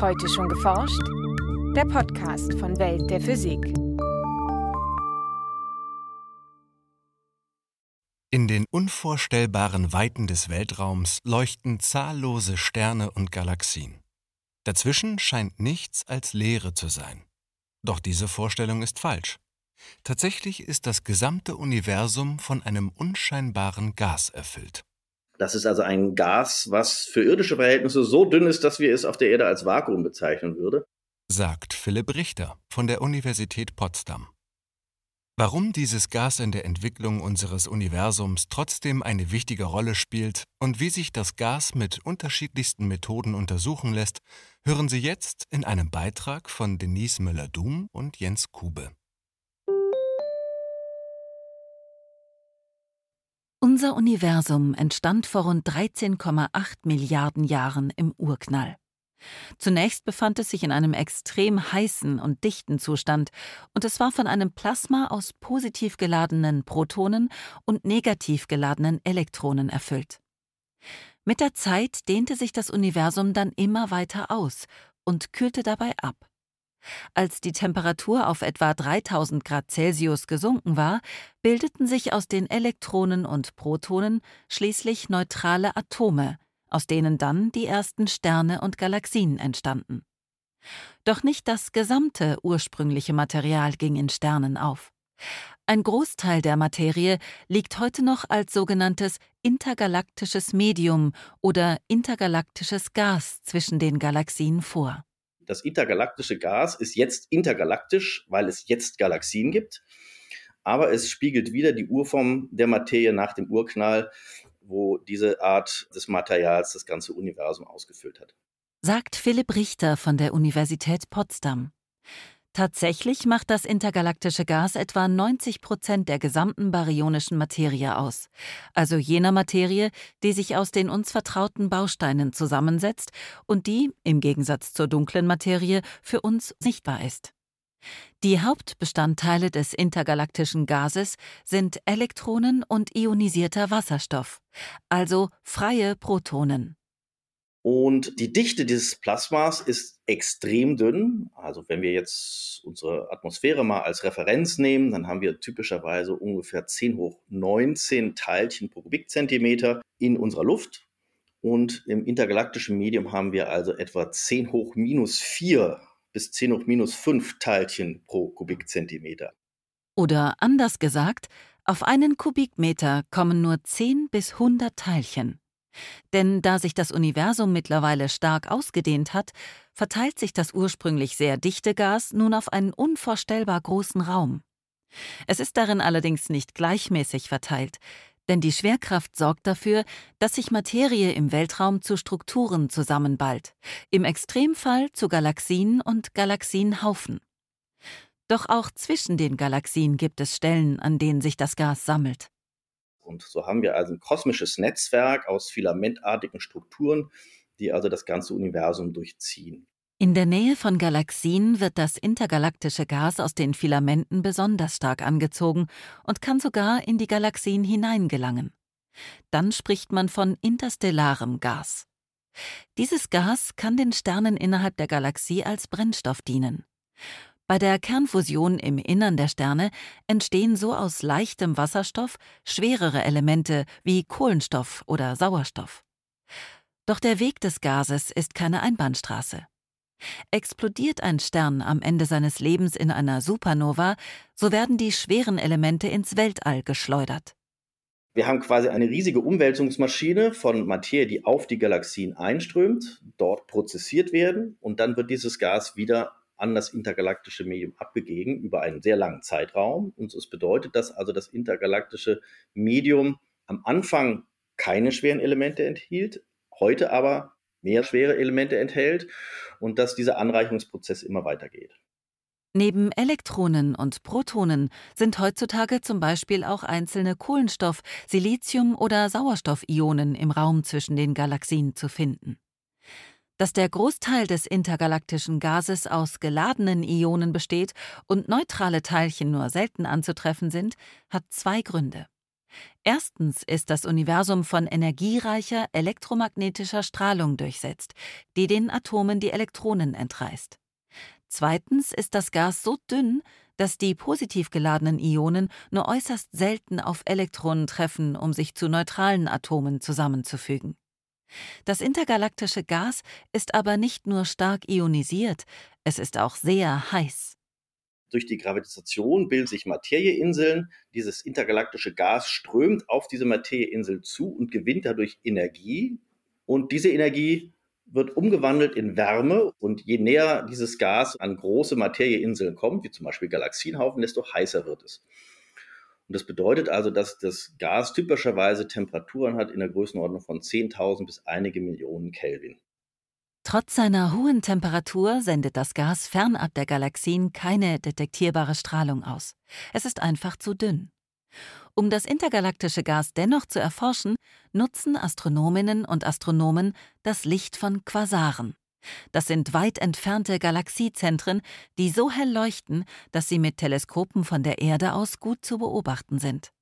Heute schon geforscht? Der Podcast von Welt der Physik. In den unvorstellbaren Weiten des Weltraums leuchten zahllose Sterne und Galaxien. Dazwischen scheint nichts als Leere zu sein. Doch diese Vorstellung ist falsch. Tatsächlich ist das gesamte Universum von einem unscheinbaren Gas erfüllt. Das ist also ein Gas, was für irdische Verhältnisse so dünn ist, dass wir es auf der Erde als Vakuum bezeichnen würden. Sagt Philipp Richter von der Universität Potsdam. Warum dieses Gas in der Entwicklung unseres Universums trotzdem eine wichtige Rolle spielt und wie sich das Gas mit unterschiedlichsten Methoden untersuchen lässt, hören Sie jetzt in einem Beitrag von Denise Müller-Dum und Jens Kube. Unser Universum entstand vor rund 13,8 Milliarden Jahren im Urknall. Zunächst befand es sich in einem extrem heißen und dichten Zustand, und es war von einem Plasma aus positiv geladenen Protonen und negativ geladenen Elektronen erfüllt. Mit der Zeit dehnte sich das Universum dann immer weiter aus und kühlte dabei ab. Als die Temperatur auf etwa 3000 Grad Celsius gesunken war, bildeten sich aus den Elektronen und Protonen schließlich neutrale Atome, aus denen dann die ersten Sterne und Galaxien entstanden. Doch nicht das gesamte ursprüngliche Material ging in Sternen auf. Ein Großteil der Materie liegt heute noch als sogenanntes intergalaktisches Medium oder intergalaktisches Gas zwischen den Galaxien vor das intergalaktische Gas ist jetzt intergalaktisch, weil es jetzt Galaxien gibt. Aber es spiegelt wieder die Urform der Materie nach dem Urknall, wo diese Art des Materials das ganze Universum ausgefüllt hat. Sagt Philipp Richter von der Universität Potsdam. Tatsächlich macht das intergalaktische Gas etwa 90 Prozent der gesamten baryonischen Materie aus, also jener Materie, die sich aus den uns vertrauten Bausteinen zusammensetzt und die, im Gegensatz zur dunklen Materie, für uns sichtbar ist. Die Hauptbestandteile des intergalaktischen Gases sind Elektronen und ionisierter Wasserstoff, also freie Protonen. Und die Dichte dieses Plasmas ist extrem dünn. Also wenn wir jetzt unsere Atmosphäre mal als Referenz nehmen, dann haben wir typischerweise ungefähr 10 hoch 19 Teilchen pro Kubikzentimeter in unserer Luft. Und im intergalaktischen Medium haben wir also etwa 10 hoch minus 4 bis 10 hoch minus 5 Teilchen pro Kubikzentimeter. Oder anders gesagt, auf einen Kubikmeter kommen nur 10 bis 100 Teilchen. Denn da sich das Universum mittlerweile stark ausgedehnt hat, verteilt sich das ursprünglich sehr dichte Gas nun auf einen unvorstellbar großen Raum. Es ist darin allerdings nicht gleichmäßig verteilt, denn die Schwerkraft sorgt dafür, dass sich Materie im Weltraum zu Strukturen zusammenballt, im Extremfall zu Galaxien und Galaxienhaufen. Doch auch zwischen den Galaxien gibt es Stellen, an denen sich das Gas sammelt. Und so haben wir also ein kosmisches Netzwerk aus filamentartigen Strukturen, die also das ganze Universum durchziehen. In der Nähe von Galaxien wird das intergalaktische Gas aus den Filamenten besonders stark angezogen und kann sogar in die Galaxien hineingelangen. Dann spricht man von interstellarem Gas. Dieses Gas kann den Sternen innerhalb der Galaxie als Brennstoff dienen. Bei der Kernfusion im Innern der Sterne entstehen so aus leichtem Wasserstoff schwerere Elemente wie Kohlenstoff oder Sauerstoff. Doch der Weg des Gases ist keine Einbahnstraße. Explodiert ein Stern am Ende seines Lebens in einer Supernova, so werden die schweren Elemente ins Weltall geschleudert. Wir haben quasi eine riesige Umwälzungsmaschine von Materie, die auf die Galaxien einströmt, dort prozessiert werden und dann wird dieses Gas wieder an das intergalaktische Medium abgegeben über einen sehr langen Zeitraum. Und es bedeutet, dass also das intergalaktische Medium am Anfang keine schweren Elemente enthielt, heute aber mehr schwere Elemente enthält und dass dieser Anreichungsprozess immer weitergeht. Neben Elektronen und Protonen sind heutzutage zum Beispiel auch einzelne Kohlenstoff-, Silizium- oder Sauerstoffionen im Raum zwischen den Galaxien zu finden. Dass der Großteil des intergalaktischen Gases aus geladenen Ionen besteht und neutrale Teilchen nur selten anzutreffen sind, hat zwei Gründe. Erstens ist das Universum von energiereicher elektromagnetischer Strahlung durchsetzt, die den Atomen die Elektronen entreißt. Zweitens ist das Gas so dünn, dass die positiv geladenen Ionen nur äußerst selten auf Elektronen treffen, um sich zu neutralen Atomen zusammenzufügen. Das intergalaktische Gas ist aber nicht nur stark ionisiert, es ist auch sehr heiß. Durch die Gravitation bilden sich Materieinseln. Dieses intergalaktische Gas strömt auf diese Materieinsel zu und gewinnt dadurch Energie. Und diese Energie wird umgewandelt in Wärme. Und je näher dieses Gas an große Materieinseln kommt, wie zum Beispiel Galaxienhaufen, desto heißer wird es. Und das bedeutet also, dass das Gas typischerweise Temperaturen hat in der Größenordnung von 10.000 bis einige Millionen Kelvin. Trotz seiner hohen Temperatur sendet das Gas fernab der Galaxien keine detektierbare Strahlung aus. Es ist einfach zu dünn. Um das intergalaktische Gas dennoch zu erforschen, nutzen Astronominnen und Astronomen das Licht von Quasaren. Das sind weit entfernte Galaxiezentren, die so hell leuchten, dass sie mit Teleskopen von der Erde aus gut zu beobachten sind.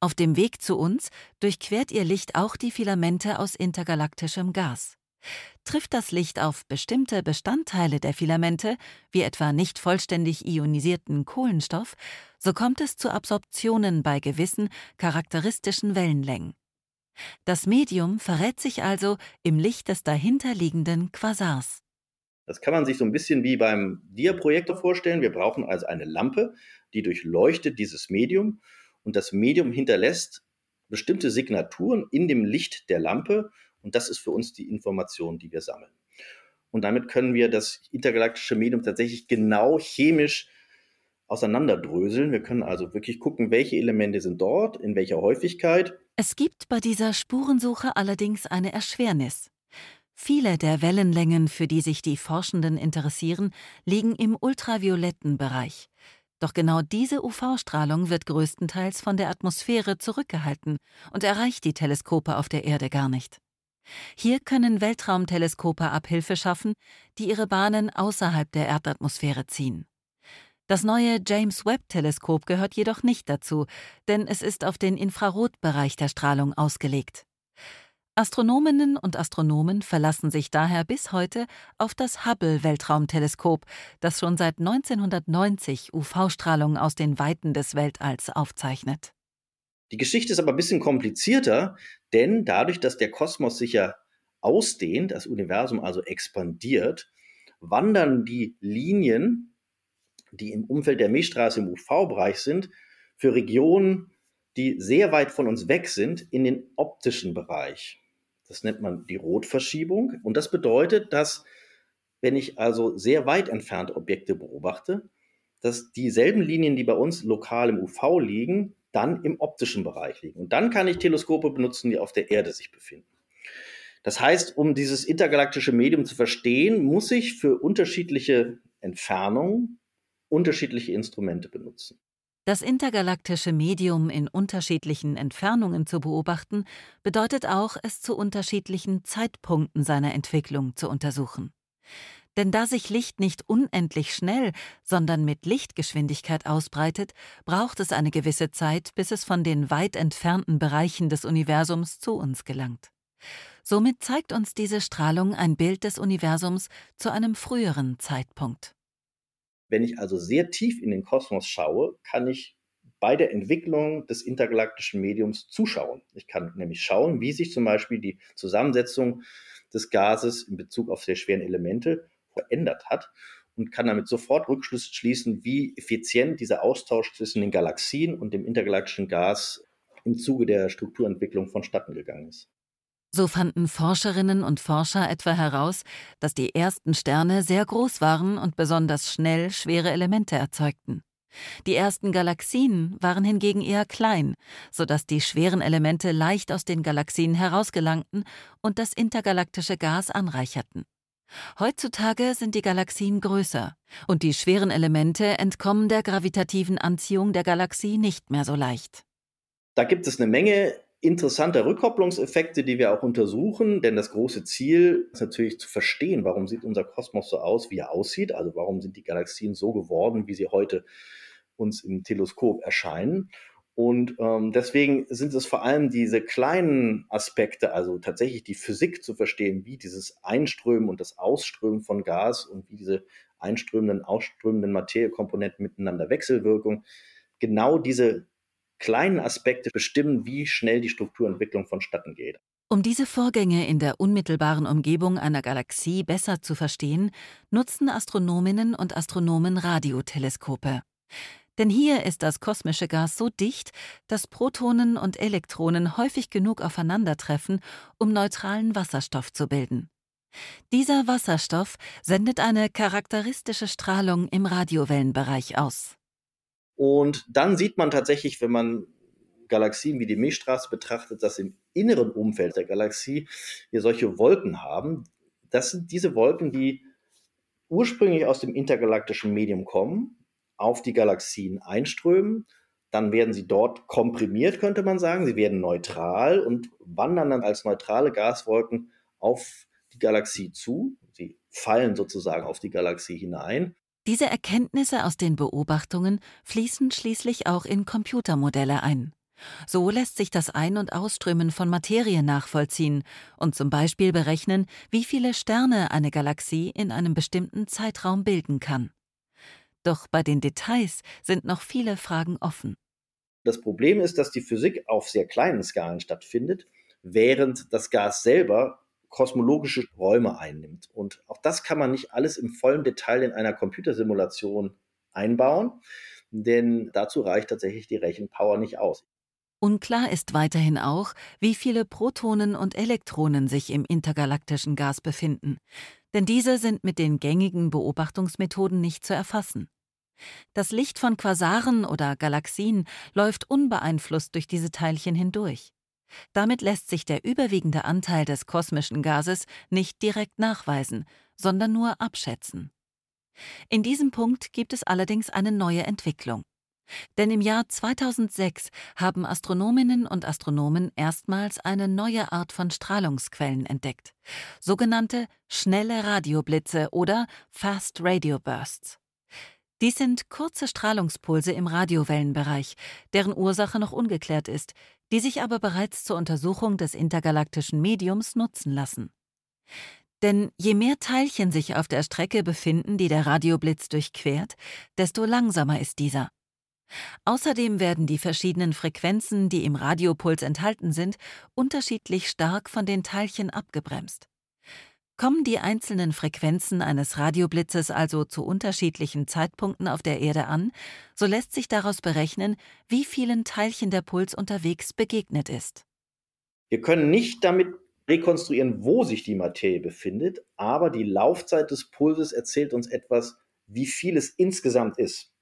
Auf dem Weg zu uns durchquert ihr Licht auch die Filamente aus intergalaktischem Gas. Trifft das Licht auf bestimmte Bestandteile der Filamente, wie etwa nicht vollständig ionisierten Kohlenstoff, so kommt es zu Absorptionen bei gewissen charakteristischen Wellenlängen. Das Medium verrät sich also im Licht des dahinterliegenden Quasars. Das kann man sich so ein bisschen wie beim Diaprojektor vorstellen. Wir brauchen also eine Lampe, die durchleuchtet dieses Medium und das Medium hinterlässt bestimmte Signaturen in dem Licht der Lampe und das ist für uns die Information, die wir sammeln. Und damit können wir das intergalaktische Medium tatsächlich genau chemisch auseinanderdröseln. Wir können also wirklich gucken, welche Elemente sind dort, in welcher Häufigkeit. Es gibt bei dieser Spurensuche allerdings eine Erschwernis. Viele der Wellenlängen, für die sich die Forschenden interessieren, liegen im ultravioletten Bereich. Doch genau diese UV-Strahlung wird größtenteils von der Atmosphäre zurückgehalten und erreicht die Teleskope auf der Erde gar nicht. Hier können Weltraumteleskope Abhilfe schaffen, die ihre Bahnen außerhalb der Erdatmosphäre ziehen. Das neue James Webb-Teleskop gehört jedoch nicht dazu, denn es ist auf den Infrarotbereich der Strahlung ausgelegt. Astronominnen und Astronomen verlassen sich daher bis heute auf das Hubble-Weltraumteleskop, das schon seit 1990 UV-Strahlung aus den Weiten des Weltalls aufzeichnet. Die Geschichte ist aber ein bisschen komplizierter, denn dadurch, dass der Kosmos sich ja ausdehnt, das Universum also expandiert, wandern die Linien die im Umfeld der Milchstraße im UV-Bereich sind, für Regionen, die sehr weit von uns weg sind, in den optischen Bereich. Das nennt man die Rotverschiebung. Und das bedeutet, dass wenn ich also sehr weit entfernte Objekte beobachte, dass dieselben Linien, die bei uns lokal im UV liegen, dann im optischen Bereich liegen. Und dann kann ich Teleskope benutzen, die auf der Erde sich befinden. Das heißt, um dieses intergalaktische Medium zu verstehen, muss ich für unterschiedliche Entfernungen unterschiedliche Instrumente benutzen. Das intergalaktische Medium in unterschiedlichen Entfernungen zu beobachten, bedeutet auch, es zu unterschiedlichen Zeitpunkten seiner Entwicklung zu untersuchen. Denn da sich Licht nicht unendlich schnell, sondern mit Lichtgeschwindigkeit ausbreitet, braucht es eine gewisse Zeit, bis es von den weit entfernten Bereichen des Universums zu uns gelangt. Somit zeigt uns diese Strahlung ein Bild des Universums zu einem früheren Zeitpunkt. Wenn ich also sehr tief in den Kosmos schaue, kann ich bei der Entwicklung des intergalaktischen Mediums zuschauen. Ich kann nämlich schauen, wie sich zum Beispiel die Zusammensetzung des Gases in Bezug auf sehr schweren Elemente verändert hat und kann damit sofort Rückschlüsse schließen, wie effizient dieser Austausch zwischen den Galaxien und dem intergalaktischen Gas im Zuge der Strukturentwicklung vonstatten gegangen ist. So fanden Forscherinnen und Forscher etwa heraus, dass die ersten Sterne sehr groß waren und besonders schnell schwere Elemente erzeugten. Die ersten Galaxien waren hingegen eher klein, sodass die schweren Elemente leicht aus den Galaxien herausgelangten und das intergalaktische Gas anreicherten. Heutzutage sind die Galaxien größer und die schweren Elemente entkommen der gravitativen Anziehung der Galaxie nicht mehr so leicht. Da gibt es eine Menge interessante Rückkopplungseffekte, die wir auch untersuchen, denn das große Ziel ist natürlich zu verstehen, warum sieht unser Kosmos so aus, wie er aussieht, also warum sind die Galaxien so geworden, wie sie heute uns im Teleskop erscheinen. Und ähm, deswegen sind es vor allem diese kleinen Aspekte, also tatsächlich die Physik zu verstehen, wie dieses Einströmen und das Ausströmen von Gas und wie diese einströmenden, ausströmenden Materiekomponenten miteinander Wechselwirkung, genau diese kleinen Aspekte bestimmen, wie schnell die Strukturentwicklung vonstatten geht. Um diese Vorgänge in der unmittelbaren Umgebung einer Galaxie besser zu verstehen, nutzen Astronominnen und Astronomen Radioteleskope. Denn hier ist das kosmische Gas so dicht, dass Protonen und Elektronen häufig genug aufeinandertreffen, um neutralen Wasserstoff zu bilden. Dieser Wasserstoff sendet eine charakteristische Strahlung im Radiowellenbereich aus. Und dann sieht man tatsächlich, wenn man Galaxien wie die Milchstraße betrachtet, dass im inneren Umfeld der Galaxie wir solche Wolken haben. Das sind diese Wolken, die ursprünglich aus dem intergalaktischen Medium kommen auf die Galaxien einströmen. Dann werden sie dort komprimiert, könnte man sagen. Sie werden neutral und wandern dann als neutrale Gaswolken auf die Galaxie zu. Sie fallen sozusagen auf die Galaxie hinein. Diese Erkenntnisse aus den Beobachtungen fließen schließlich auch in Computermodelle ein. So lässt sich das Ein- und Ausströmen von Materie nachvollziehen und zum Beispiel berechnen, wie viele Sterne eine Galaxie in einem bestimmten Zeitraum bilden kann. Doch bei den Details sind noch viele Fragen offen. Das Problem ist, dass die Physik auf sehr kleinen Skalen stattfindet, während das Gas selber kosmologische Räume einnimmt. Und auch das kann man nicht alles im vollen Detail in einer Computersimulation einbauen, denn dazu reicht tatsächlich die Rechenpower nicht aus. Unklar ist weiterhin auch, wie viele Protonen und Elektronen sich im intergalaktischen Gas befinden, denn diese sind mit den gängigen Beobachtungsmethoden nicht zu erfassen. Das Licht von Quasaren oder Galaxien läuft unbeeinflusst durch diese Teilchen hindurch. Damit lässt sich der überwiegende Anteil des kosmischen Gases nicht direkt nachweisen, sondern nur abschätzen. In diesem Punkt gibt es allerdings eine neue Entwicklung. Denn im Jahr 2006 haben Astronominnen und Astronomen erstmals eine neue Art von Strahlungsquellen entdeckt, sogenannte schnelle Radioblitze oder Fast Radio Bursts. Dies sind kurze Strahlungspulse im Radiowellenbereich, deren Ursache noch ungeklärt ist, die sich aber bereits zur Untersuchung des intergalaktischen Mediums nutzen lassen. Denn je mehr Teilchen sich auf der Strecke befinden, die der Radioblitz durchquert, desto langsamer ist dieser. Außerdem werden die verschiedenen Frequenzen, die im Radiopuls enthalten sind, unterschiedlich stark von den Teilchen abgebremst. Kommen die einzelnen Frequenzen eines Radioblitzes also zu unterschiedlichen Zeitpunkten auf der Erde an, so lässt sich daraus berechnen, wie vielen Teilchen der Puls unterwegs begegnet ist. Wir können nicht damit rekonstruieren, wo sich die Materie befindet, aber die Laufzeit des Pulses erzählt uns etwas, wie viel es insgesamt ist.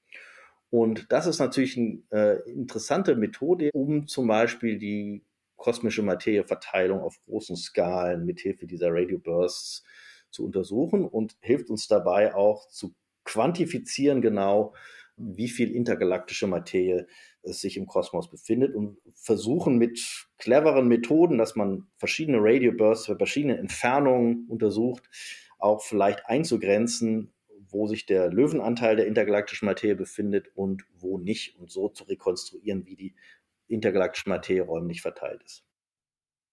Und das ist natürlich eine äh, interessante Methode, um zum Beispiel die kosmische Materieverteilung auf großen Skalen mithilfe dieser Radio Bursts zu untersuchen und hilft uns dabei auch zu quantifizieren genau, wie viel intergalaktische Materie es sich im Kosmos befindet und versuchen mit cleveren Methoden, dass man verschiedene Radio Bursts für verschiedene Entfernungen untersucht, auch vielleicht einzugrenzen, wo sich der Löwenanteil der intergalaktischen Materie befindet und wo nicht und so zu rekonstruieren, wie die intergalaktische Materie räumlich verteilt ist.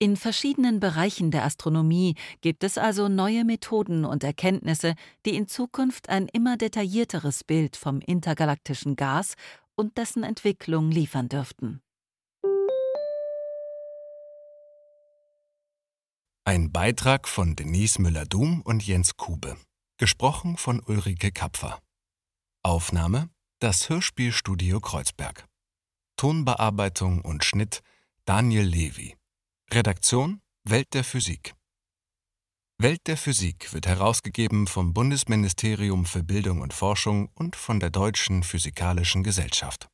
In verschiedenen Bereichen der Astronomie gibt es also neue Methoden und Erkenntnisse, die in Zukunft ein immer detaillierteres Bild vom intergalaktischen Gas und dessen Entwicklung liefern dürften. Ein Beitrag von Denise Müller-Dum und Jens Kube. Gesprochen von Ulrike Kapfer. Aufnahme: Das Hörspielstudio Kreuzberg. Tonbearbeitung und Schnitt Daniel Levy. Redaktion Welt der Physik. Welt der Physik wird herausgegeben vom Bundesministerium für Bildung und Forschung und von der Deutschen Physikalischen Gesellschaft